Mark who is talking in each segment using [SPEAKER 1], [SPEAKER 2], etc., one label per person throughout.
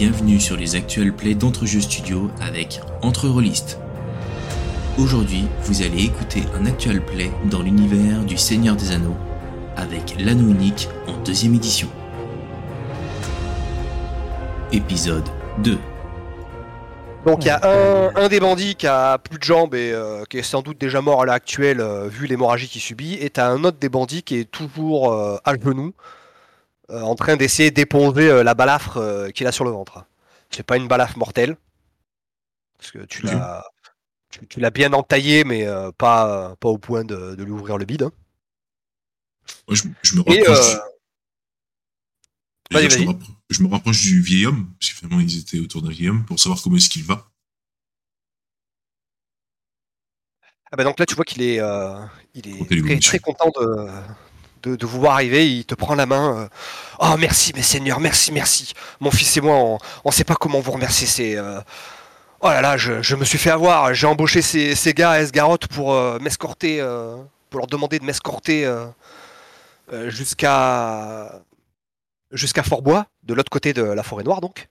[SPEAKER 1] bienvenue sur les actuels plays d'Entrejeux Studio avec Entre Rollistes. Aujourd'hui, vous allez écouter un actual play dans l'univers du Seigneur des Anneaux avec l'anneau unique en deuxième édition. Épisode 2.
[SPEAKER 2] Donc il y a un, des bandits qui a plus de jambes et euh, qui est sans doute déjà mort à l'heure actuelle euh, vu l'hémorragie qu'il subit, et t'as un autre des bandits qui est toujours euh, à genoux euh, en train d'essayer d'éponger euh, la balafre euh, qu'il a sur le ventre. C'est pas une balafre mortelle parce que tu
[SPEAKER 1] Ok.
[SPEAKER 2] l'as tu, tu l'as bien entaillé mais pas, pas au point de, de lui ouvrir le bide. hein.
[SPEAKER 1] Je, je me
[SPEAKER 2] Et
[SPEAKER 1] rapproche,
[SPEAKER 2] vas-y,
[SPEAKER 1] je, me
[SPEAKER 2] vas-y.
[SPEAKER 1] rappro- je me rapproche du vieil homme, parce que finalement ils étaient autour d'un vieil homme, pour savoir comment est-ce qu'il va.
[SPEAKER 2] Ah bah donc là tu vois qu'il est, euh, il est très content de, de, vous voir arriver, il te prend la main. euh, oh merci mes seigneurs, merci, merci. Mon fils et moi, on ne sait pas comment vous remercier. C'est, euh, Oh là là, je, me suis fait avoir. J'ai embauché ces, gars à Esgarotte pour euh, m'escorter, pour leur demander de m'escorter jusqu'à jusqu'à Fort-Bois, de l'autre côté de la forêt noire donc,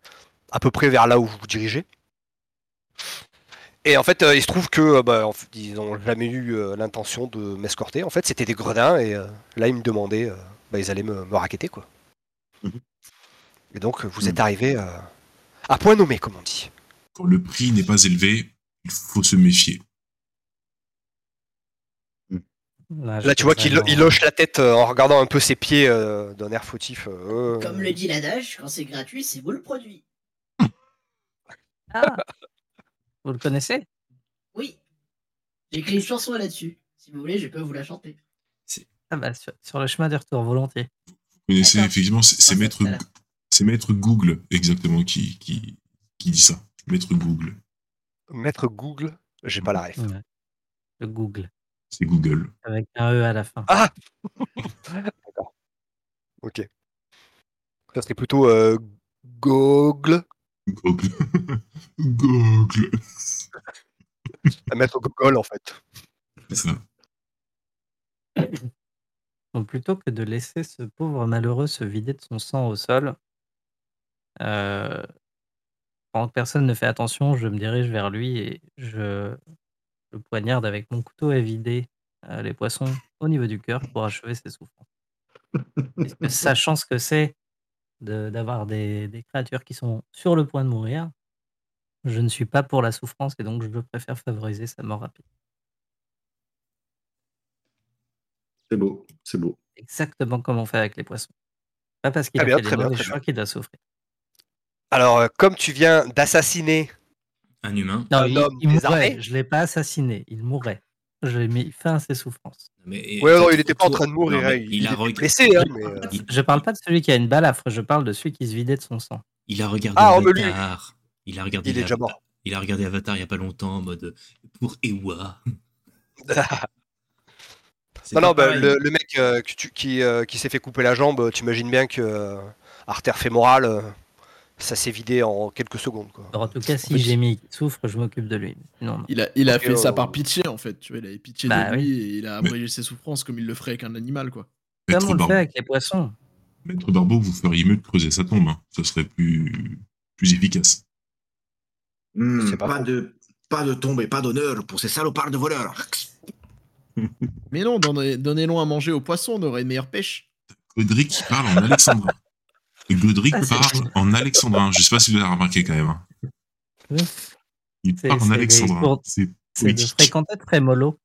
[SPEAKER 2] à peu près vers là où vous vous dirigez. Et en fait, euh, il se trouve que euh, bah, ils n'ont jamais eu euh, l'intention de m'escorter. En fait, c'était des gredins et euh, là, ils me demandaient, euh, bah, ils allaient me, me raqueter quoi.
[SPEAKER 1] Mhm.
[SPEAKER 2] Et donc, vous
[SPEAKER 1] Mhm.
[SPEAKER 2] êtes arrivé euh, à point nommé, comme on dit.
[SPEAKER 1] Quand le prix n'est pas élevé, il faut se méfier.
[SPEAKER 2] Là, tu vois qu'il il hoche la tête euh, en regardant un peu ses pieds euh, d'un air fautif. euh,
[SPEAKER 3] Comme le dit l'adage, quand c'est gratuit, c'est vous le produit.
[SPEAKER 4] Ah Vous le connaissez?
[SPEAKER 3] Oui. J'ai écrit une chanson là-dessus. Si vous voulez, je peux vous la chanter.
[SPEAKER 4] Ah bah sur, sur le chemin du retour volontiers.
[SPEAKER 1] Vous connaissez effectivement, c'est maître,
[SPEAKER 3] c'est
[SPEAKER 1] Google exactement qui, qui, qui dit ça. Maître Google,
[SPEAKER 2] Maître Google, j'ai pas la ref.
[SPEAKER 4] Ouais. Le Google.
[SPEAKER 1] c'est Google.
[SPEAKER 4] Avec un E à la fin.
[SPEAKER 2] Ah D'accord. Ok. Ça serait plutôt euh, Google.
[SPEAKER 1] Google. Google.
[SPEAKER 2] À Maître Google en fait.
[SPEAKER 1] C'est ça.
[SPEAKER 4] Donc plutôt que de laisser ce pauvre malheureux se vider de son sang au sol, euh, pendant que personne ne fait attention, je me dirige vers lui et je le poignarde avec mon couteau à vider euh, les poissons au niveau du cœur pour achever ses souffrances. Sachant ce que c'est de- d'avoir des, des créatures qui sont sur le point de mourir, je ne suis pas pour la souffrance et donc je préfère favoriser sa mort rapide.
[SPEAKER 5] C'est beau, c'est beau.
[SPEAKER 4] Exactement comme on fait avec les poissons. Pas parce qu'il
[SPEAKER 2] Très
[SPEAKER 4] a
[SPEAKER 2] bien,
[SPEAKER 4] fait
[SPEAKER 2] très
[SPEAKER 4] des
[SPEAKER 2] bien,
[SPEAKER 4] qu'il doit souffrir.
[SPEAKER 2] Alors, euh, comme tu viens d'assassiner
[SPEAKER 1] Un humain.
[SPEAKER 4] Non,
[SPEAKER 2] Un
[SPEAKER 4] il,
[SPEAKER 2] homme
[SPEAKER 4] il mourrait. Je ne l'ai pas assassiné. Il mourrait. Je lui ai mis fin à ses souffrances.
[SPEAKER 1] Mais,
[SPEAKER 2] Ouais, non, il était pas en train de mourir.
[SPEAKER 1] non,
[SPEAKER 2] hein, Il,
[SPEAKER 1] il, a
[SPEAKER 2] était
[SPEAKER 1] reg-
[SPEAKER 2] blessé. hein, mais, euh,
[SPEAKER 4] Je parle pas de celui qui a une balafre, je parle de celui qui se vidait de son sang.
[SPEAKER 1] il a regardé
[SPEAKER 2] Ah, oh, lui-
[SPEAKER 1] Avatar. Il a regardé
[SPEAKER 2] il est déjà
[SPEAKER 1] Avatar-
[SPEAKER 2] mort.
[SPEAKER 1] Il a regardé Avatar il y a pas longtemps en mode pour Ewa.
[SPEAKER 2] Non, non, bah, le, le mec euh, qui, euh, qui s'est fait couper la jambe, tu imagines bien que euh, artère fémorale, euh, ça s'est vidé en quelques secondes. Quoi.
[SPEAKER 4] Alors, en tout cas, si
[SPEAKER 2] fait,
[SPEAKER 4] j'ai mis qu'il souffre, je m'occupe de lui. Non.
[SPEAKER 6] Il a, il a fait ça
[SPEAKER 2] euh,
[SPEAKER 6] par pitié en fait, tu vois, il avait pitié
[SPEAKER 4] Bah
[SPEAKER 6] de lui
[SPEAKER 4] oui.
[SPEAKER 6] et il a abrégé ses souffrances comme il le ferait avec un animal quoi.
[SPEAKER 1] Maître,
[SPEAKER 4] Comme on le
[SPEAKER 1] Barbeau,
[SPEAKER 4] fait avec les poissons.
[SPEAKER 1] Maître Barbeau, vous feriez mieux de creuser sa tombe. hein. Ce serait plus, plus efficace.
[SPEAKER 2] C'est pas
[SPEAKER 5] pas, de, pas de tombe et pas d'honneur pour ces salopards de voleurs.
[SPEAKER 6] Mais non, donnez- donnez-leur à manger aux poissons, on aurait une meilleure pêche.
[SPEAKER 1] Godric parle en alexandrin. Godric
[SPEAKER 4] Ah,
[SPEAKER 1] parle en alexandrin. Je sais pas si vous l'avez remarqué quand même. hein. Il parle en alexandrin. C'est
[SPEAKER 4] de fréquenter Trémolo.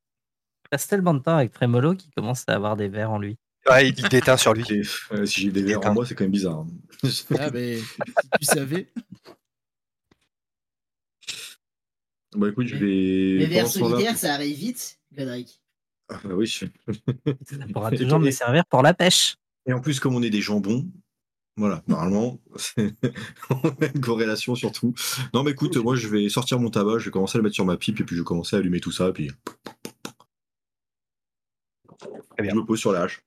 [SPEAKER 4] Il passe tellement de temps avec Trémolo qu'il commence à avoir des vers en lui.
[SPEAKER 2] Ouais, il, déteint sur lui.
[SPEAKER 5] Euh, si j'ai des verres en moi, c'est quand même bizarre. hein.
[SPEAKER 6] Ah mais si tu savais.
[SPEAKER 5] Bon, écoute, je vais.
[SPEAKER 3] Les vers solidaires, ça arrive vite, Godric.
[SPEAKER 5] Ah, bah oui, je-
[SPEAKER 4] Ça pourra toujours me servir pour la pêche.
[SPEAKER 5] Et en plus, comme on est des jambons, voilà, normalement, on a une corrélation sur tout. Non, mais écoute, moi, je vais sortir mon tabac, je vais commencer à le mettre sur ma pipe, et puis je vais commencer à allumer tout ça, et puis.
[SPEAKER 2] Très bien.
[SPEAKER 5] Je me pose sur la hache.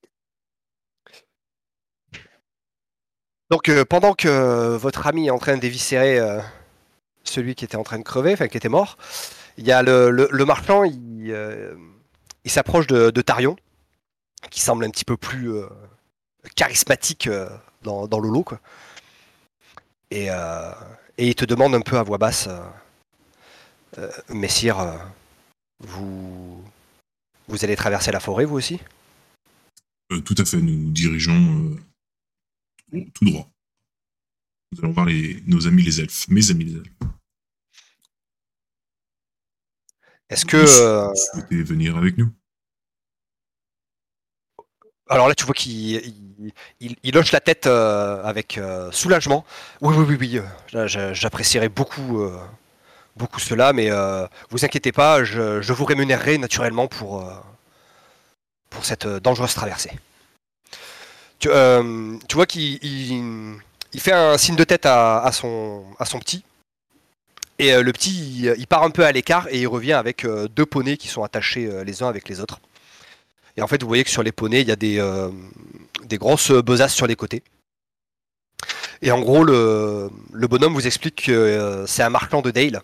[SPEAKER 2] Donc, euh, pendant que euh, votre ami est en train d'éviscérer euh, celui qui était en train de crever, enfin qui était mort, il y a le, le- le marchand, il, euh, il s'approche de, de Tarion, qui semble un petit peu plus charismatique dans, dans. Quoi. Et, euh, et il te demande un peu à voix basse, euh, euh, Messire, vous, vous allez traverser la forêt, vous aussi?
[SPEAKER 7] Euh, tout à fait, nous nous dirigeons euh, tout droit. Nous allons voir les, nos amis les elfes, mes amis les elfes.
[SPEAKER 2] Est-ce que...
[SPEAKER 7] Vous souhaitez venir avec nous?
[SPEAKER 2] Alors là, tu vois qu'il il, hoche la tête euh, avec euh, soulagement. Oui, oui, oui, oui. euh, J'apprécierais beaucoup, beaucoup cela, mais vous inquiétez pas, je, vous rémunérerai naturellement pour, cette dangereuse traversée. Tu, vois qu'il il, il fait un signe de tête à, son, à son petit. Et le petit, il, part un peu à l'écart et il revient avec deux poneys qui sont attachés les uns avec les autres. Et en fait, vous voyez que sur les poneys, il y a des, euh, des grosses besaces sur les côtés. Et en gros, le, le bonhomme vous explique que euh, c'est un marquand de Dale,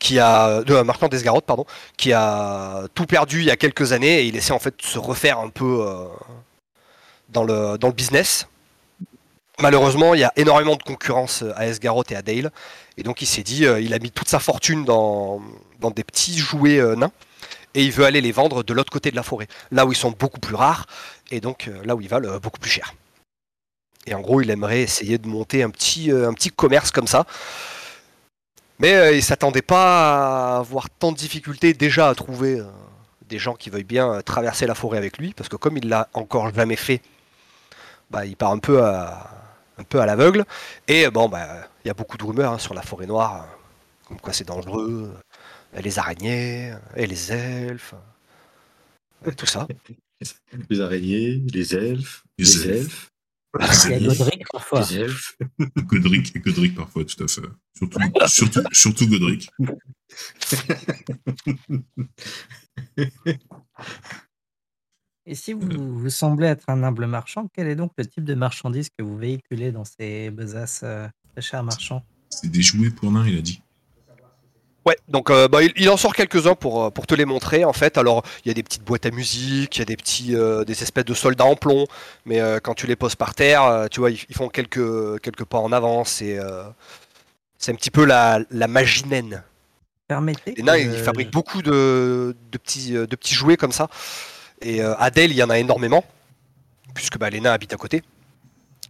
[SPEAKER 2] qui a, un marquand d'Esgarotte, pardon, qui a tout perdu il y a quelques années et il essaie en fait de se refaire un peu euh, dans, le, dans le business. Malheureusement, il y a énormément de concurrence à Esgarotte et à Dale. Et donc il s'est dit, il a mis toute sa fortune dans, dans des petits jouets nains et il veut aller les vendre de l'autre côté de la forêt, là où ils sont beaucoup plus rares et donc euh, là où ils valent euh, beaucoup plus cher. Et en gros, il aimerait essayer de monter un petit, euh, commerce comme ça. Mais il s'attendait pas à avoir tant de difficultés déjà à trouver des gens qui veuillent bien traverser la forêt avec lui, parce que comme il l'a encore jamais fait, bah, il part un peu à, un peu à l'aveugle. Et bon, bah, il y a beaucoup de rumeurs hein, sur la forêt noire, comme quoi c'est dangereux, les araignées, et les elfes, euh, tout ça.
[SPEAKER 5] Les araignées, les elfes,
[SPEAKER 7] Les
[SPEAKER 5] les,
[SPEAKER 7] elfes.
[SPEAKER 5] elfes,
[SPEAKER 4] Il y a Godric parfois.
[SPEAKER 5] les elfes.
[SPEAKER 7] Godric et Godric parfois, tout à fait. Surtout, surtout, surtout Godric.
[SPEAKER 4] Et si vous, vous semblez être un humble marchand, quel est donc le type de marchandise que vous véhiculez dans ces besaces euh, de chers marchands?
[SPEAKER 7] C'est des jouets pour nains, il a dit.
[SPEAKER 2] Ouais, donc euh, bah, il, il en sort quelques-uns pour, euh, pour te les montrer en fait. Alors il y a des petites boîtes à musique, il y a des petits euh, des espèces de soldats en plomb, mais euh, quand tu les poses par terre, tu vois, ils, ils font quelques, quelques pas en avance et c'est un petit peu la, la magie naine.
[SPEAKER 4] Permettez
[SPEAKER 2] Les nains, ils fabriquent beaucoup de, de petits, de petits jouets comme ça. Et à il y en a énormément, puisque bah, les nains habitent à côté.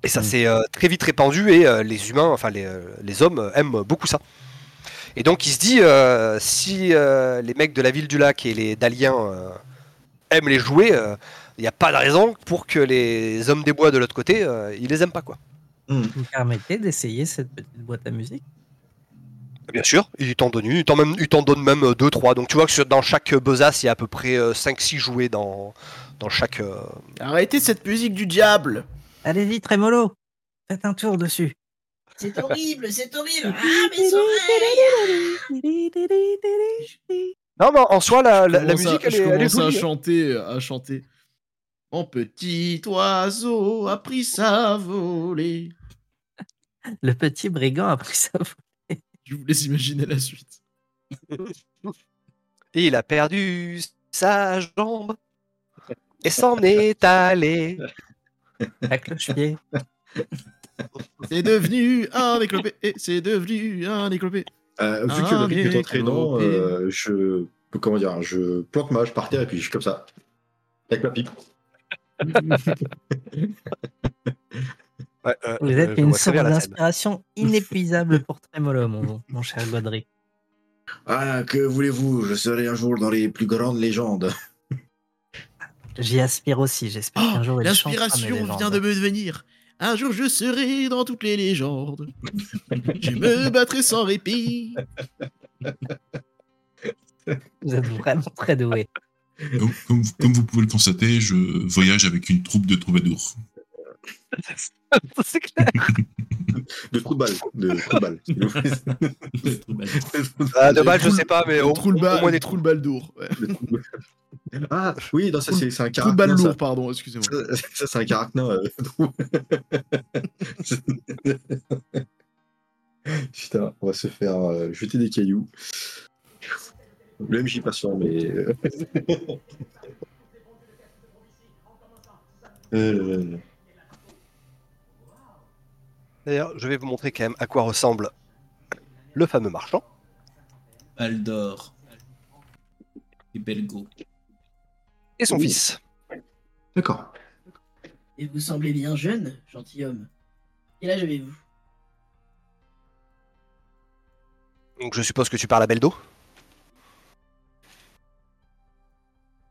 [SPEAKER 2] Et ça
[SPEAKER 4] Mm.
[SPEAKER 2] s'est très vite répandu et les humains, enfin les, les hommes aiment beaucoup ça. Et donc il se dit, euh, si euh, les mecs de la ville du lac et les Daliens euh, aiment les jouets, euh, il n'y a pas de raison pour que les hommes des bois de l'autre côté, euh, ils les aiment pas quoi.
[SPEAKER 5] Hmm.
[SPEAKER 4] Vous me permettez d'essayer cette petite boîte à musique?
[SPEAKER 2] Bien sûr, il t'en donne une, il t'en même- il t'en donne même 2-3. Donc tu vois que sur- dans chaque besace, il y a à peu près 5-6 jouets dans, dans chaque... euh,
[SPEAKER 6] Arrêtez cette musique du diable
[SPEAKER 4] Allez-y, Trémolo Faites un tour dessus
[SPEAKER 3] C'est horrible, c'est horrible. Ah, mes oreilles
[SPEAKER 2] Non, mais en soi, la, la- la
[SPEAKER 6] à-
[SPEAKER 2] musique, elle
[SPEAKER 6] je
[SPEAKER 2] est, elle est
[SPEAKER 6] commence à chanter, à chanter. Mon petit oiseau a pris sa volée.
[SPEAKER 4] Le petit brigand a pris sa
[SPEAKER 6] Je vous laisse imaginer la suite.
[SPEAKER 2] Il a perdu sa jambe et s'en est allé.
[SPEAKER 4] à cloche-pied.
[SPEAKER 6] C'est devenu un éclopé. Et c'est devenu un éclopé.
[SPEAKER 5] Euh, vu
[SPEAKER 6] Ah,
[SPEAKER 5] que le rythme est entraînant, euh, je comment dire, je plante ma hache par terre et puis je suis comme ça, avec ma pipe.
[SPEAKER 2] Ouais, euh,
[SPEAKER 4] Vous
[SPEAKER 2] euh,
[SPEAKER 4] êtes une source d'inspiration inépuisable pour Trémolo, mon, mon cher Godric.
[SPEAKER 5] Ah, que voulez-vous? Je serai un jour dans les plus grandes légendes.
[SPEAKER 4] J'y aspire aussi, j'espère
[SPEAKER 6] Oh,
[SPEAKER 4] qu'un jour
[SPEAKER 6] L'inspiration vient de me devenir. Un jour je serai dans toutes les légendes. je me battrai sans répit.
[SPEAKER 4] Vous êtes vraiment très doué.
[SPEAKER 7] Comme, comme- comme vous pouvez le constater, je voyage avec une troupe de troubadours.
[SPEAKER 2] C'est clair.
[SPEAKER 5] De trous de vous plaît.
[SPEAKER 2] Ah, de balle, je
[SPEAKER 6] Trou-
[SPEAKER 2] sais pas, mais au, moins des
[SPEAKER 6] trou
[SPEAKER 2] trous.
[SPEAKER 6] le bal d'our. Ouais.
[SPEAKER 5] Ah, oui, non, ça c'est un
[SPEAKER 6] Trou le bal
[SPEAKER 5] caractère.
[SPEAKER 6] lourd, pardon, excusez-moi.
[SPEAKER 5] Ça, ça, c'est un caractère. euh. Putain, on va se faire euh, jeter des cailloux. Le MJ patient, mais. euh, euh,
[SPEAKER 2] D'ailleurs, je vais vous montrer quand même à quoi ressemble le fameux marchand.
[SPEAKER 1] Aldor. Et Belgo.
[SPEAKER 2] Et son fils.
[SPEAKER 5] D'accord.
[SPEAKER 3] Et vous semblez bien jeune, gentilhomme. Quel âge avez-vous?
[SPEAKER 2] Donc je suppose que tu parles à Beldo?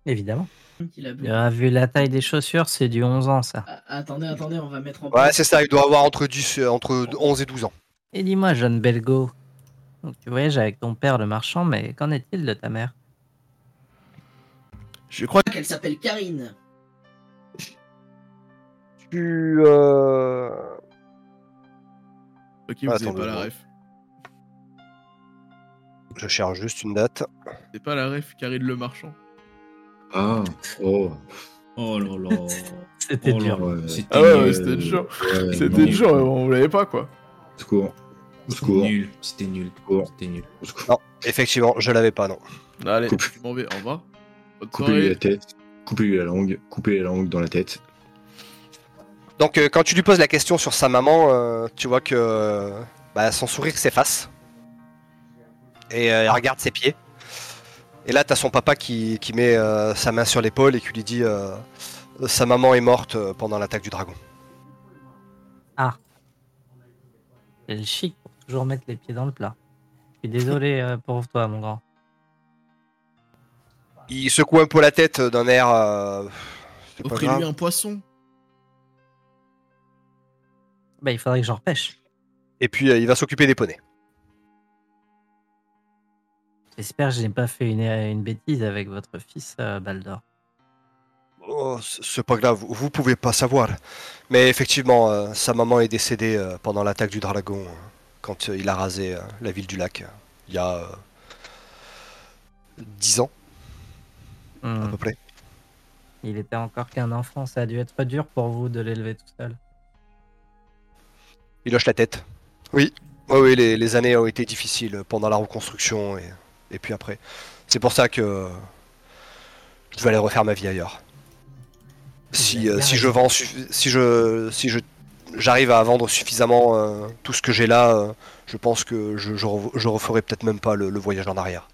[SPEAKER 4] Évidemment.
[SPEAKER 3] Il a
[SPEAKER 4] vu la taille des chaussures, c'est du 11 ans, ça.
[SPEAKER 3] Ah, attendez, attendez, on va mettre en
[SPEAKER 2] Ouais,
[SPEAKER 3] place.
[SPEAKER 2] c'est ça, il doit avoir entre, 10, euh, entre 11 et 12 ans.
[SPEAKER 4] Et dis-moi, jeune Belgo, donc tu voyages avec ton père le marchand, mais qu'en est-il de ta mère?
[SPEAKER 6] Je crois
[SPEAKER 3] qu'elle s'appelle Karine.
[SPEAKER 2] Tu... Euh...
[SPEAKER 6] Ok, vous
[SPEAKER 2] Ah,
[SPEAKER 6] avez
[SPEAKER 2] attends
[SPEAKER 6] pas la ref.
[SPEAKER 2] Je cherche juste une date.
[SPEAKER 6] C'est pas la ref, Karine le marchand.
[SPEAKER 5] Ah, oh.
[SPEAKER 1] Oh là là.
[SPEAKER 4] C'était
[SPEAKER 1] Oh là
[SPEAKER 4] dur.
[SPEAKER 5] Ouais.
[SPEAKER 1] C'était
[SPEAKER 6] Ah ouais,
[SPEAKER 1] nul.
[SPEAKER 6] c'était dur.
[SPEAKER 5] Ouais,
[SPEAKER 6] C'était
[SPEAKER 5] non,
[SPEAKER 6] dur, on vous l'avait pas quoi.
[SPEAKER 5] Au secours. Secours.
[SPEAKER 1] nul. C'était nul. C'était nul.
[SPEAKER 5] Au secours.
[SPEAKER 2] Non, effectivement, je l'avais pas, non.
[SPEAKER 6] Allez, je m'en vais, au revoir.
[SPEAKER 5] Coupez-lui la tête. Coupez-lui la langue. Coupez la langue dans la tête.
[SPEAKER 2] Donc euh, quand tu lui poses la question sur sa maman, euh, tu vois que euh, bah, son sourire s'efface. Et euh, elle regarde ses pieds. Et là, t'as son papa qui, qui met euh, sa main sur l'épaule et qui lui dit euh, Sa maman est morte pendant l'attaque du dragon.
[SPEAKER 4] C'est le chic pour toujours mettre les pieds dans le plat. Je suis désolé pour toi, mon grand.
[SPEAKER 2] Il secoue un peu la tête d'un air. euh,
[SPEAKER 6] Offrez-lui un poisson.
[SPEAKER 4] Bah, il faudrait que j'en repêche.
[SPEAKER 2] Et puis euh, il va s'occuper des poneys.
[SPEAKER 4] J'espère que je n'ai pas fait une, une bêtise avec votre fils, euh, Baldor.
[SPEAKER 2] Oh, c'est pas grave, vous pouvez pas savoir. Mais effectivement, euh, sa maman est décédée euh, pendant l'attaque du dragon, euh, quand euh, il a rasé euh, la ville du lac, il y a euh, 10 à
[SPEAKER 4] Hmm.
[SPEAKER 2] peu près.
[SPEAKER 4] Il était encore qu'un enfant, ça a dû être dur pour vous de l'élever tout seul.
[SPEAKER 2] Il hoche la tête. Oui, oui, oui les, les années ont été difficiles pendant la reconstruction et, et puis après. C'est pour ça que je vais aller refaire ma vie ailleurs. Si, euh, si je vends, suffi- si je, si je, j'arrive à vendre suffisamment euh, tout ce que j'ai là, euh, je pense que je, je, re- je referai peut-être même pas le, le voyage en arrière.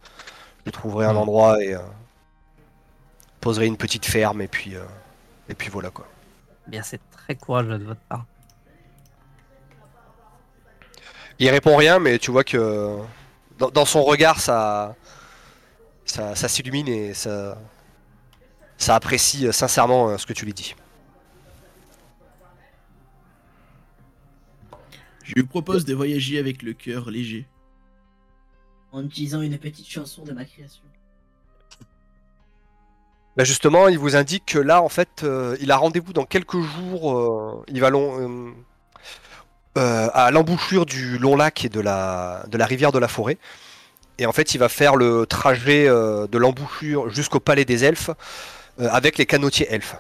[SPEAKER 2] Je trouverai un
[SPEAKER 4] Mm.
[SPEAKER 2] endroit et euh, poserai une petite ferme et puis, euh, et puis voilà quoi.
[SPEAKER 4] Bien, c'est très courageux de votre part.
[SPEAKER 2] Il répond rien, mais tu vois que dans, dans son regard, ça, ça, ça s'illumine et ça, ça apprécie euh, sincèrement euh, ce que tu lui dis.
[SPEAKER 6] Je lui propose de voyager avec le cœur léger.
[SPEAKER 3] En utilisant une petite chanson de ma création.
[SPEAKER 2] Bah justement, il vous indique que là, en fait, euh, il a rendez-vous dans quelques jours. euh, il va long, euh, à l'embouchure du long lac et de la, rivière de la forêt. Et en fait, il va faire le trajet de l'embouchure jusqu'au palais des elfes avec les canotiers elfes.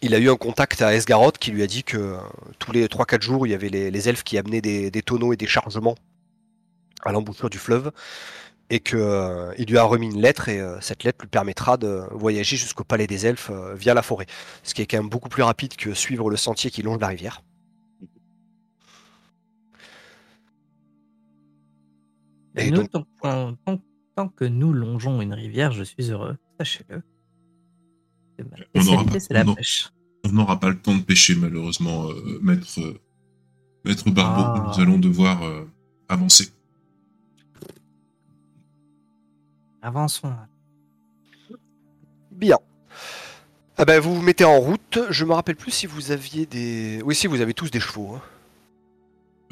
[SPEAKER 2] Il a eu un contact à Esgaroth qui lui a dit que tous les 3-4 jours, il y avait les, elfes qui amenaient des tonneaux et des chargements à l'embouchure du fleuve et que euh, il lui a remis une lettre et euh, cette lettre lui permettra de voyager jusqu'au palais des elfes euh, via la forêt, ce qui est quand même beaucoup plus rapide que suivre le sentier qui longe la rivière.
[SPEAKER 4] Et nous,
[SPEAKER 2] donc,
[SPEAKER 4] tant, qu'on- tant- tant que nous longeons une rivière, je suis heureux. Sachez-le. C'est
[SPEAKER 7] On
[SPEAKER 4] la pêche.
[SPEAKER 7] N'aura pas le temps de pêcher, malheureusement, euh, maître, euh, maître Barbeau.
[SPEAKER 4] Ah.
[SPEAKER 7] Nous allons devoir euh, avancer.
[SPEAKER 4] Avançons.
[SPEAKER 2] bien. Ah ben, vous vous mettez en route. Je me rappelle plus si vous aviez des. Oui, si vous avez tous des chevaux. hein.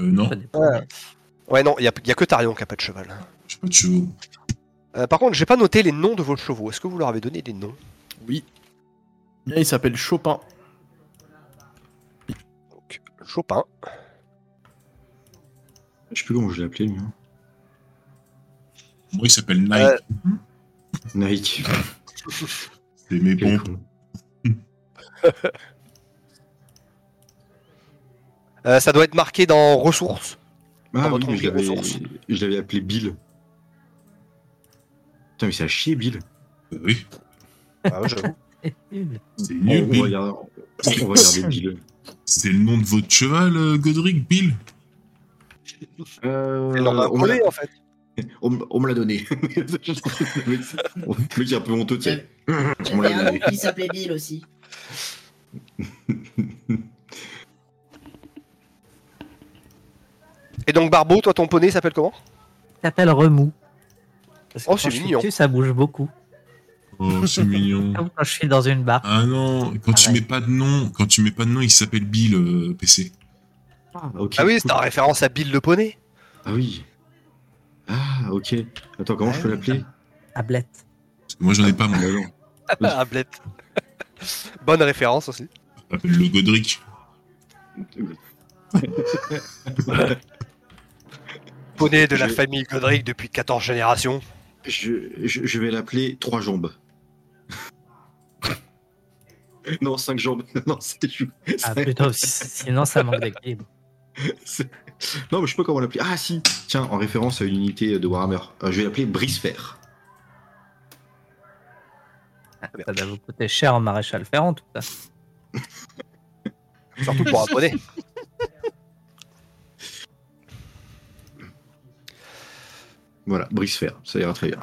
[SPEAKER 7] Euh, non,
[SPEAKER 4] Ça dépend.
[SPEAKER 2] Ouais. Ouais, non, il n'y a, y a que Tarion qui a pas de cheval.
[SPEAKER 7] j'ai pas de chevaux.
[SPEAKER 2] Euh, par contre, j'ai pas noté les noms de vos chevaux. Est-ce que vous leur avez donné des noms?
[SPEAKER 6] Oui. Il s'appelle Chopin.
[SPEAKER 2] Donc, Chopin.
[SPEAKER 5] Je sais plus comment je l'ai appelé, lui. hein.
[SPEAKER 7] Moi, il s'appelle Nike.
[SPEAKER 2] Euh,
[SPEAKER 5] Nike.
[SPEAKER 7] C'est mes pompes.
[SPEAKER 2] Euh, ça doit être marqué dans ressources.
[SPEAKER 5] Ah oui,
[SPEAKER 2] votre
[SPEAKER 5] mais je l'avais,
[SPEAKER 2] ressources.
[SPEAKER 5] je l'avais appelé Bill. Putain, mais c'est à chier, Bill.
[SPEAKER 7] Euh, oui,
[SPEAKER 2] Ah ouais, j'avoue.
[SPEAKER 4] C'est nul.
[SPEAKER 5] on va regarder, Bill.
[SPEAKER 7] C'est le nom de votre cheval, euh, Godric, Bill?
[SPEAKER 5] Euh,
[SPEAKER 2] C'est le nom d'un
[SPEAKER 5] on me l'a-
[SPEAKER 2] poney, en fait.
[SPEAKER 5] on me- on me l'a donné. le mec est un peu honteux, tu sais.
[SPEAKER 3] Il
[SPEAKER 5] On l'a donné.
[SPEAKER 3] s'appelait Bill aussi.
[SPEAKER 2] Et donc, Barbeau, toi, ton poney s'appelle comment?
[SPEAKER 4] T'appelles remous. Parce que
[SPEAKER 2] Oh, c'est
[SPEAKER 4] je suis
[SPEAKER 2] mignon.
[SPEAKER 4] dessus, ça bouge beaucoup.
[SPEAKER 7] Oh, c'est mignon.
[SPEAKER 4] Comme quand je suis dans une barre.
[SPEAKER 7] Ah non, quand tu
[SPEAKER 4] Pareil.
[SPEAKER 7] mets pas de nom, quand tu mets pas de nom, il s'appelle Bill, euh, PC.
[SPEAKER 5] Ah, ok.
[SPEAKER 2] Ah oui,
[SPEAKER 5] cool.
[SPEAKER 2] c'est en référence à Bill le poney.
[SPEAKER 5] Ah oui. Ah, ok. Attends, comment je peux l'appeler
[SPEAKER 4] Ablette.
[SPEAKER 7] Moi, j'en ai pas, moi.
[SPEAKER 5] Ah, non.
[SPEAKER 2] Ah, Blette. Bonne référence aussi.
[SPEAKER 7] Le Godric.
[SPEAKER 2] Poney de la
[SPEAKER 5] Je-
[SPEAKER 2] famille Godric depuis 14 générations.
[SPEAKER 5] Je, je, je vais l'appeler Trois Jambes. non, Cinq Jambes. non, c'est.
[SPEAKER 4] Ah, si- sinon ça manque d'équilibre.
[SPEAKER 5] Non, mais je sais pas comment l'appeler. Ah, si Tiens, en référence à une unité de Warhammer. Euh, je vais l'appeler Brisefer.
[SPEAKER 4] Ça doit vous coûter cher en maréchal ferrant, tout ça.
[SPEAKER 2] Surtout pour un poney.
[SPEAKER 5] Voilà, Brisefer. Ça ira très bien.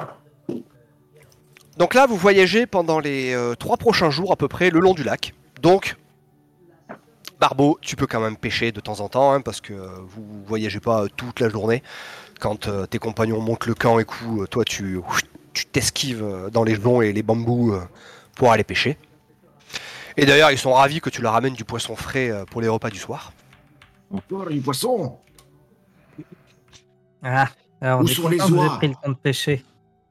[SPEAKER 2] Donc là, vous voyagez pendant les euh, trois prochains jours à peu près le long du lac. Donc, Barbeau, tu peux quand même pêcher de temps en temps, hein, parce que euh, vous voyagez pas euh, toute la journée. Quand euh, tes compagnons montent le camp et coup, toi tu tu t'esquives dans les joncs et les bambous euh, pour aller pêcher. Et d'ailleurs, ils sont ravis que tu leur amènes du poisson frais pour les repas du soir.
[SPEAKER 5] Encore un poisson?
[SPEAKER 4] Ah, alors on
[SPEAKER 5] Où
[SPEAKER 4] est
[SPEAKER 5] sont les oies?
[SPEAKER 4] pris le temps de pêcher.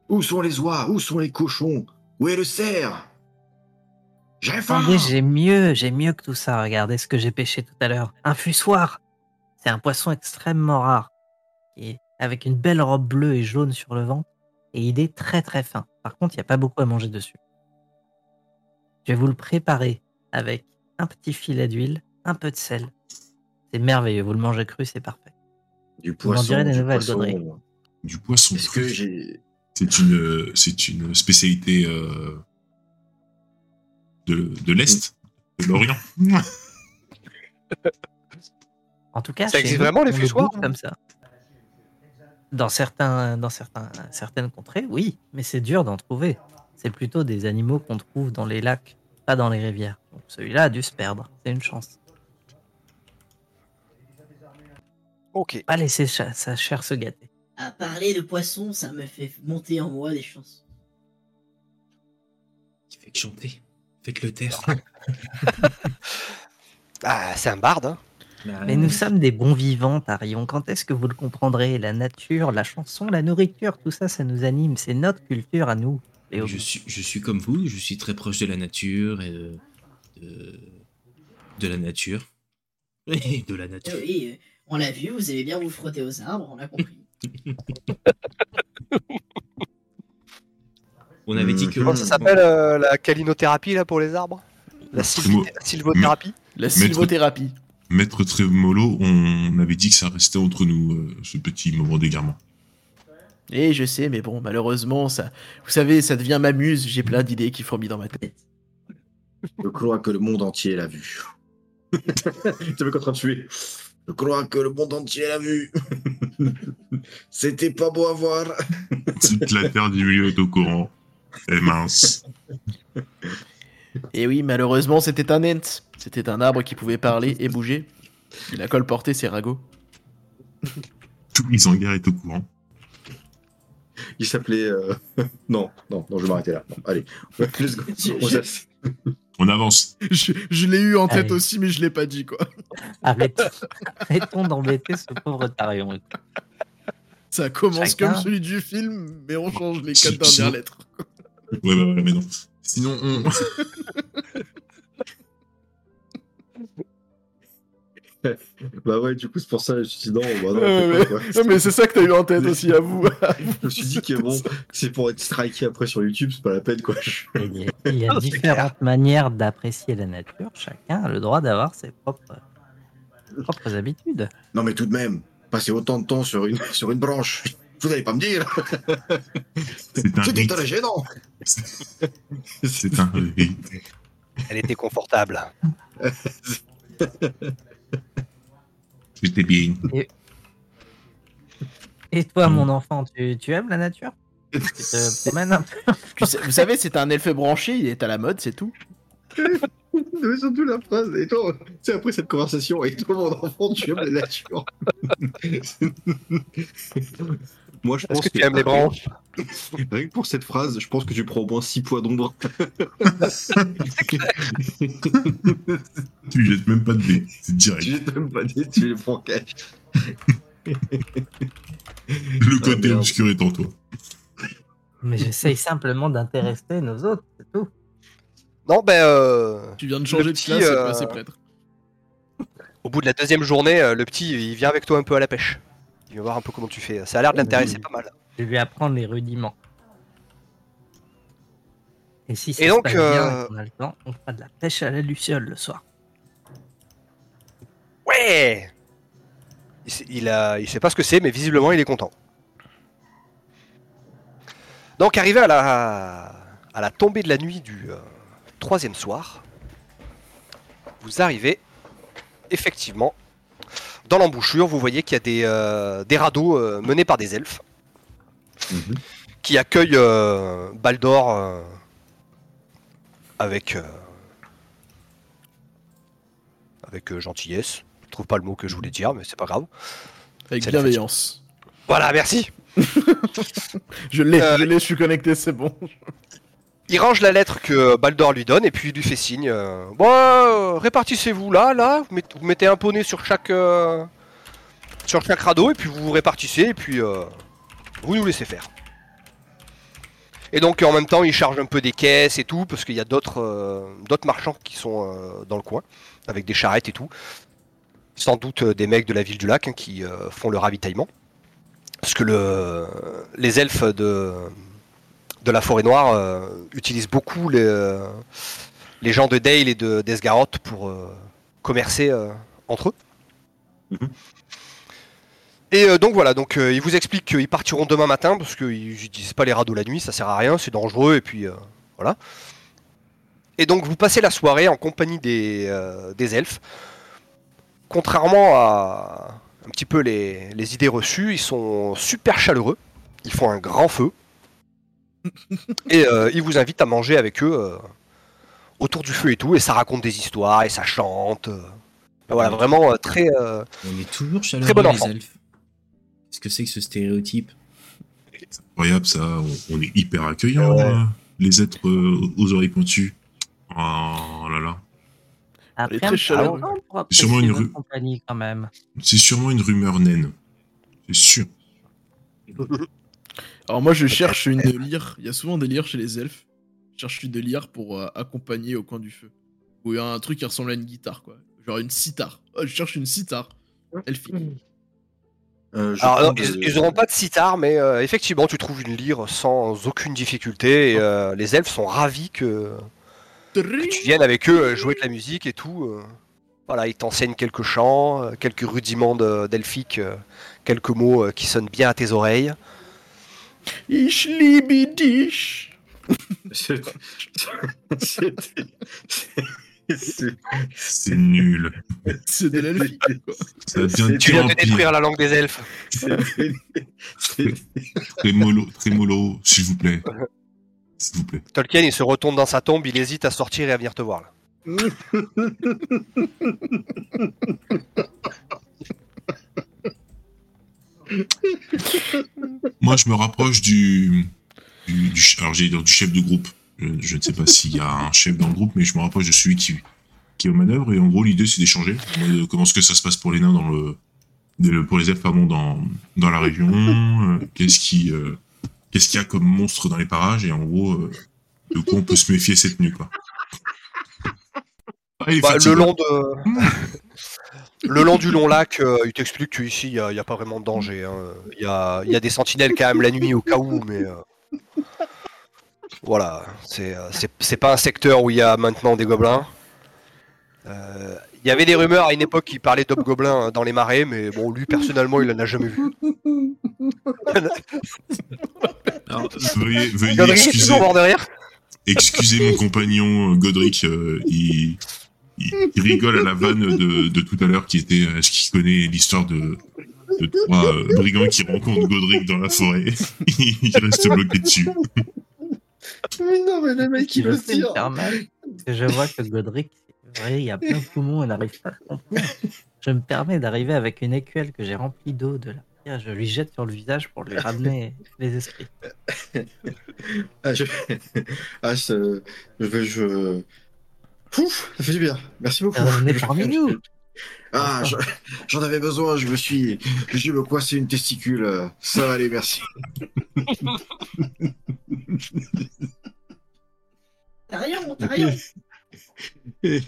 [SPEAKER 5] Où sont les oies? Où sont les cochons? Où est le cerf? J'ai faim
[SPEAKER 4] Attendez, j'ai mieux, j'ai mieux que tout ça. Regardez ce que j'ai pêché tout à l'heure. Un fussoir. C'est un poisson extrêmement rare. Est avec une belle robe bleue et jaune sur le ventre. Et il est très très fin. Par contre, il n'y a pas beaucoup à manger dessus. Je vais vous le préparer avec un petit filet d'huile, un peu de sel. C'est merveilleux. Vous le mangez cru, c'est parfait.
[SPEAKER 5] Du
[SPEAKER 4] m'en
[SPEAKER 5] poisson,
[SPEAKER 4] direz des
[SPEAKER 5] du
[SPEAKER 4] nouvelles,
[SPEAKER 5] poisson.
[SPEAKER 7] Du poisson.
[SPEAKER 5] Est-ce que j'ai...
[SPEAKER 7] C'est une, c'est une spécialité euh, de, de l'Est, de l'Orient.
[SPEAKER 4] En tout cas,
[SPEAKER 2] Ça existe vraiment, les fussoirs
[SPEAKER 4] bouffe comme ça. Dans certains, dans certains, certaines contrées, oui, mais c'est dur d'en trouver. C'est plutôt des animaux qu'on trouve dans les lacs, pas dans les rivières. Donc celui-là a dû se perdre. C'est une chance.
[SPEAKER 2] Ok.
[SPEAKER 4] Pas laisser sa chair se gâter.
[SPEAKER 3] À parler de poisson, ça me fait monter en moi des chansons.
[SPEAKER 1] Faites chanter. Faites-le taire.
[SPEAKER 2] Ah, c'est un barde. Hein.
[SPEAKER 4] Mais nous sommes des bons vivants, Tarion. Quand est-ce que vous le comprendrez La nature, la chanson, la nourriture, tout ça, ça nous anime. C'est notre culture à nous.
[SPEAKER 1] Je suis, je suis comme vous, je suis très proche de la nature et de, de, de la nature. Et de la nature.
[SPEAKER 3] oui, euh, on l'a vu, vous aimez bien vous frotter aux arbres, on a compris.
[SPEAKER 1] On avait dit que.
[SPEAKER 5] Comment
[SPEAKER 2] ça s'appelle euh, la calinothérapie là pour les arbres? La sylvothérapie?
[SPEAKER 6] La sylvothérapie.
[SPEAKER 7] Maître Trémolo, on avait dit que ça restait entre nous, euh, ce petit moment d'égarement.
[SPEAKER 6] Et je sais, mais bon, malheureusement, ça, vous savez, ça devient m'amuse. J'ai plein d'idées qui fourmillent dans ma tête.
[SPEAKER 5] Je crois que le monde entier l'a vu. tu veux qu'en train de tuer Je crois que le monde entier l'a vu. C'était pas beau à voir.
[SPEAKER 7] Toute la terre du milieu est au courant. Et mince.
[SPEAKER 6] Et oui, malheureusement, c'était un ent. C'était un arbre qui pouvait parler et bouger. Il a colporté ses ragots.
[SPEAKER 7] Tout Isengard est au courant.
[SPEAKER 5] Il s'appelait. euh, non, non, non, je vais m'arrêter là. Non, allez, let's go. On
[SPEAKER 7] On avance.
[SPEAKER 6] Je, je l'ai eu en tête
[SPEAKER 4] Allez.
[SPEAKER 6] aussi, mais je l'ai pas dit, quoi.
[SPEAKER 4] Arrêtons, arrêtons d'embêter ce pauvre Tarion.
[SPEAKER 6] Ça commence
[SPEAKER 4] Chacun.
[SPEAKER 6] comme celui du film, mais on change les
[SPEAKER 7] Si-
[SPEAKER 6] quatre dernières lettres.
[SPEAKER 7] Ouais, ouais, mais non. Sinon, on...
[SPEAKER 5] Bah ouais, du coup, c'est pour ça, je me suis dit non, bah non,
[SPEAKER 6] ouais. Non, mais c'est ça que t'as eu en tête aussi, à vous.
[SPEAKER 5] Je me suis dit que bon, c'est pour être striké après sur YouTube, c'est pas la peine, quoi. Je-
[SPEAKER 4] Il y a, il y a
[SPEAKER 2] Non, c'est
[SPEAKER 4] différentes manières d'apprécier la nature. Chacun a le droit d'avoir ses propres, propres habitudes.
[SPEAKER 5] Non, mais tout de même, passer autant de temps sur une, sur une branche, vous allez pas me dire.
[SPEAKER 7] c'est un
[SPEAKER 5] très gênant.
[SPEAKER 7] C'est un rite.
[SPEAKER 2] Elle était confortable.
[SPEAKER 7] J'étais bien.
[SPEAKER 4] Et toi, mon enfant, tu, tu aimes la nature? Tu te promènes un peu
[SPEAKER 6] Tu sais- vous savez, c'est un elfe branché, il est à la mode, c'est tout.
[SPEAKER 5] Mais surtout la phrase, et toi, sais, après cette conversation, et toi, mon enfant, tu aimes la nature. Moi, je pense
[SPEAKER 2] que tu aimes les branches
[SPEAKER 5] Rien que pour cette phrase, je pense que tu prends au moins 6 poids d'ombre.
[SPEAKER 7] Tu jettes même pas de dés. C'est
[SPEAKER 5] tu
[SPEAKER 7] direct.
[SPEAKER 5] jettes même pas des, tu les prends cash.
[SPEAKER 7] Le côté
[SPEAKER 5] merde.
[SPEAKER 7] obscur est en toi.
[SPEAKER 4] Mais j'essaye simplement d'intéresser nos autres, c'est tout.
[SPEAKER 2] Non, ben, euh,
[SPEAKER 6] Tu viens de changer
[SPEAKER 2] Le
[SPEAKER 6] de
[SPEAKER 2] petit,
[SPEAKER 6] classe,
[SPEAKER 2] euh,
[SPEAKER 6] passer prêtre.
[SPEAKER 2] au bout de la deuxième journée, euh, le petit, il vient avec toi un peu à la pêche. Voir un peu comment tu fais. Ça a l'air de l'intéresser pas mal.
[SPEAKER 4] Je vais lui apprendre les rudiments. Et si ça
[SPEAKER 2] Et
[SPEAKER 4] se
[SPEAKER 2] donc,
[SPEAKER 4] passe bien
[SPEAKER 2] euh,
[SPEAKER 4] et qu'on a le temps, on fera de la pêche à la luciole le soir.
[SPEAKER 2] Ouais il sait, il, a, il sait pas ce que c'est, mais visiblement, il est content. Donc, arrivé à la, à la tombée de la nuit du euh, troisième soir, vous arrivez effectivement dans l'embouchure. Vous voyez qu'il y a des, euh, des radeaux euh, menés par des elfes qui accueillent euh, Baldor euh, avec, euh, avec euh, gentillesse. Je trouve pas le mot que je voulais dire, mais c'est pas grave.
[SPEAKER 6] Avec bienveillance.
[SPEAKER 2] Voilà, merci.
[SPEAKER 6] Je l'ai,
[SPEAKER 2] Euh,
[SPEAKER 6] je l'ai, je suis connecté, c'est bon.
[SPEAKER 2] Il range la lettre que Baldor lui donne et puis il lui fait signe. euh, bon, euh, répartissez-vous là, là. Vous mettez, un poney sur chaque euh, sur chaque radeau et puis vous vous répartissez et puis euh, vous nous laissez faire. Et donc en même temps, il charge un peu des caisses et tout parce qu'il y a d'autres marchands qui sont dans le coin avec des charrettes et tout. Sans doute des mecs de la ville du lac hein, qui font le ravitaillement. Parce que le, les elfes de, de la forêt noire euh, utilisent beaucoup les, euh, les gens de Dale et de d'Esgaroth pour euh, commercer entre eux.
[SPEAKER 5] Mhm.
[SPEAKER 2] Et donc voilà, donc ils vous expliquent qu'ils partiront demain matin parce qu'ils n'utilisent pas les radeaux la nuit, ça sert à rien, c'est dangereux et puis voilà. Et donc vous passez la soirée en compagnie des, des elfes. Contrairement à un petit peu les, les idées reçues, ils sont super chaleureux. Ils font un grand feu. Et euh, ils vous invitent à manger avec eux euh, autour du feu et tout. Et ça raconte des histoires et ça chante. euh. voilà, vraiment euh, très. euh,
[SPEAKER 1] On est toujours
[SPEAKER 2] Très
[SPEAKER 1] chaleureux,
[SPEAKER 2] bon
[SPEAKER 1] les elfes. Qu'est-ce que c'est que ce stéréotype?
[SPEAKER 7] C'est incroyable ça. On, on est hyper accueillants, euh, les êtres euh, aux oreilles pointues. Oh là là.
[SPEAKER 4] Après,
[SPEAKER 6] très chaleureux.
[SPEAKER 7] C'est sûrement une
[SPEAKER 4] compagnie quand même.
[SPEAKER 7] C'est sûrement une rumeur naine. C'est sûr.
[SPEAKER 6] Alors moi, je cherche une lyre. Il y a souvent des lyres chez les elfes. Je cherche une lyre pour euh, accompagner au coin du feu. Ou il y a un truc qui ressemble à une guitare, quoi. Genre une sitar. Oh, je cherche une sitar. Elfique.
[SPEAKER 5] Euh, je
[SPEAKER 2] Alors, non, ils, ils auront pas de sitar, mais euh, effectivement, tu trouves une lyre sans aucune difficulté. Et euh, les elfes sont ravis que, que tu viennes avec eux jouer de la musique et tout. Voilà, ils t'enseignent quelques chants, quelques rudiments de- d'elfique, quelques mots qui sonnent bien à tes oreilles.
[SPEAKER 6] Ich liebe dich.
[SPEAKER 5] C'est-
[SPEAKER 7] nul.
[SPEAKER 6] C'est de l'elfique, quoi.
[SPEAKER 7] Ça devient
[SPEAKER 2] Tu
[SPEAKER 7] pire
[SPEAKER 2] viens
[SPEAKER 7] en
[SPEAKER 2] de détruire la langue des elfes.
[SPEAKER 7] trémolo, s'il vous plaît. S'il vous plaît.
[SPEAKER 2] Tolkien, il se retourne dans sa tombe, il hésite à sortir et à venir te voir. Là.
[SPEAKER 7] Moi, je me rapproche du, du, du alors du chef de groupe. Je, je ne sais pas s'il y a un chef dans le groupe, mais je me rapproche de celui qui, qui est aux manœuvres. Et en gros, l'idée, c'est d'échanger. Comment est-ce que ça se passe pour les nains dans le, de- pour les elfes, pardon, dans, dans la région euh, Qu'est-ce qui, euh, qu'est-ce qu'il y a comme monstre dans les parages? Et en gros, euh, de quoi on peut se méfier cette nuit, quoi. Ah, il est
[SPEAKER 2] Bah, le long de. Le long du long lac, euh, il t'explique qu'ici, il n'y a, il y a pas vraiment de danger. hein. Il y, a, il y a des sentinelles quand même la nuit au cas où, mais. euh, Voilà, c'est euh, c'est- pas un secteur où il y a maintenant des gobelins. Il y avait des rumeurs à une époque qui parlaient d'hobgoblins dans les marais, mais bon, lui personnellement, il en a jamais vu.
[SPEAKER 1] Alors,
[SPEAKER 7] Veuillez, veuillez
[SPEAKER 2] Godric est
[SPEAKER 7] excuser,
[SPEAKER 2] toujours mort de rire.
[SPEAKER 7] excusez mon compagnon Godric. euh, il, il, il rigole à la vanne de, de tout à l'heure qui était est-ce qu'il connaît l'histoire de, de trois euh, brigands qui rencontrent Godric dans la forêt Il reste bloqué dessus.
[SPEAKER 5] Mais non, mais le mec, il veut dire.
[SPEAKER 4] que je vois que Godric, c'est vrai, il y a plein de poumons, il n'arrive pas à comprendre. Je me permets d'arriver avec une écuelle que j'ai remplie d'eau de la pierre, je lui jette sur le visage pour lui ramener les esprits.
[SPEAKER 5] Ah, je... ah, je... Je... Ouf, ça fait du bien. Merci beaucoup.
[SPEAKER 4] On est parmi nous.
[SPEAKER 5] Ah, je- j'en avais besoin. Je me suis. Je me coincé une testicule. Ça va aller, merci.
[SPEAKER 3] T'as rien, t'as rien.
[SPEAKER 7] C'est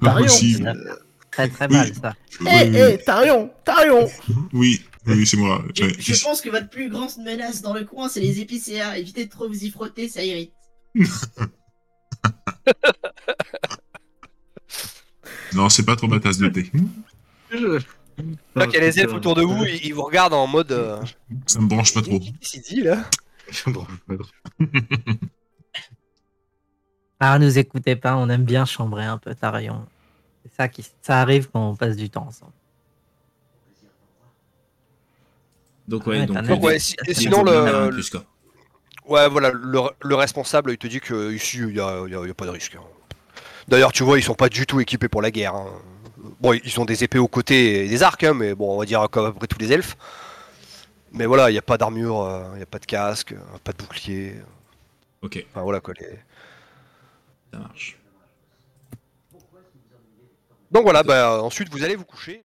[SPEAKER 7] pas
[SPEAKER 6] Tarion.
[SPEAKER 7] possible.
[SPEAKER 4] Très très
[SPEAKER 7] Oui.
[SPEAKER 4] mal ça.
[SPEAKER 6] Eh,
[SPEAKER 7] Oui,
[SPEAKER 6] eh, Tarion, Tarion
[SPEAKER 7] oui, oui, c'est moi.
[SPEAKER 3] Je, je pense que votre plus grande menace dans le coin, c'est les épicéas. Évitez de trop vous y frotter, ça irrite.
[SPEAKER 7] Non, c'est pas trop ma tasse de thé.
[SPEAKER 2] Là qu'il y a les elfes autour de vous, ils, ils vous regardent en mode. euh,
[SPEAKER 7] Ça me branche pas trop.
[SPEAKER 2] Qu'est-ce qu'il dit là
[SPEAKER 4] Ah, nous écoutez pas, on aime bien chambrer un peu Tarion. C'est ça qui ça arrive quand on passe du temps ensemble.
[SPEAKER 8] Donc, ouais, donc.
[SPEAKER 4] as
[SPEAKER 8] euh,
[SPEAKER 2] Donc, ouais, si-
[SPEAKER 8] des
[SPEAKER 2] sinon, le-
[SPEAKER 8] quoi.
[SPEAKER 2] Ouais, voilà, le, le responsable, il te dit que ici, il n'y a, pas de risque. hein. D'ailleurs, tu vois, ils sont pas du tout équipés pour la guerre. hein. Bon, ils ont des épées aux côtés et des arcs, hein, mais bon, on va dire comme après tous les elfes. Mais voilà, il n'y a pas d'armure, euh, il n'y a pas de casque, euh, pas de bouclier.
[SPEAKER 8] Ok,
[SPEAKER 2] Enfin, voilà quoi. les-
[SPEAKER 8] ça marche.
[SPEAKER 2] Donc voilà, bah, ensuite vous allez vous coucher.